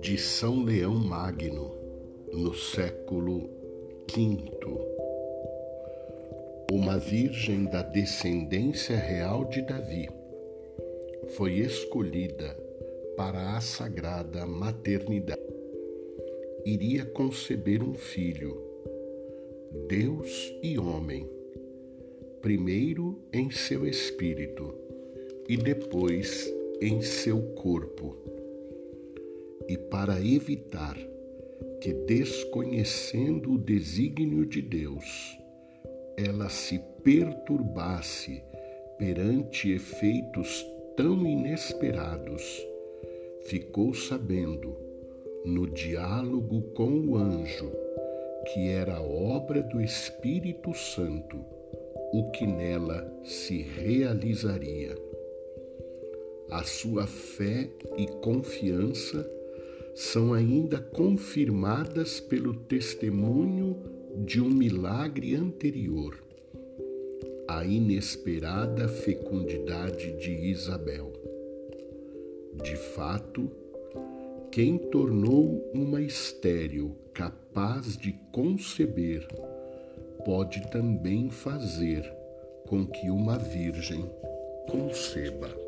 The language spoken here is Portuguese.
De São Leão Magno, no século V, uma virgem da descendência real de Davi foi escolhida para a sagrada maternidade. Iria conceber um filho, Deus e homem, primeiro em seu espírito e depois em seu corpo. E para evitar que, desconhecendo o desígnio de Deus, ela se perturbasse perante efeitos tão inesperados, ficou sabendo, no diálogo com o anjo, que era obra do Espírito Santo o que nela se realizaria. A sua fé e confiança são ainda confirmadas pelo testemunho de um milagre anterior, a inesperada fecundidade de Isabel. De fato, quem tornou uma estéril capaz de conceber, pode também fazer com que uma virgem conceba.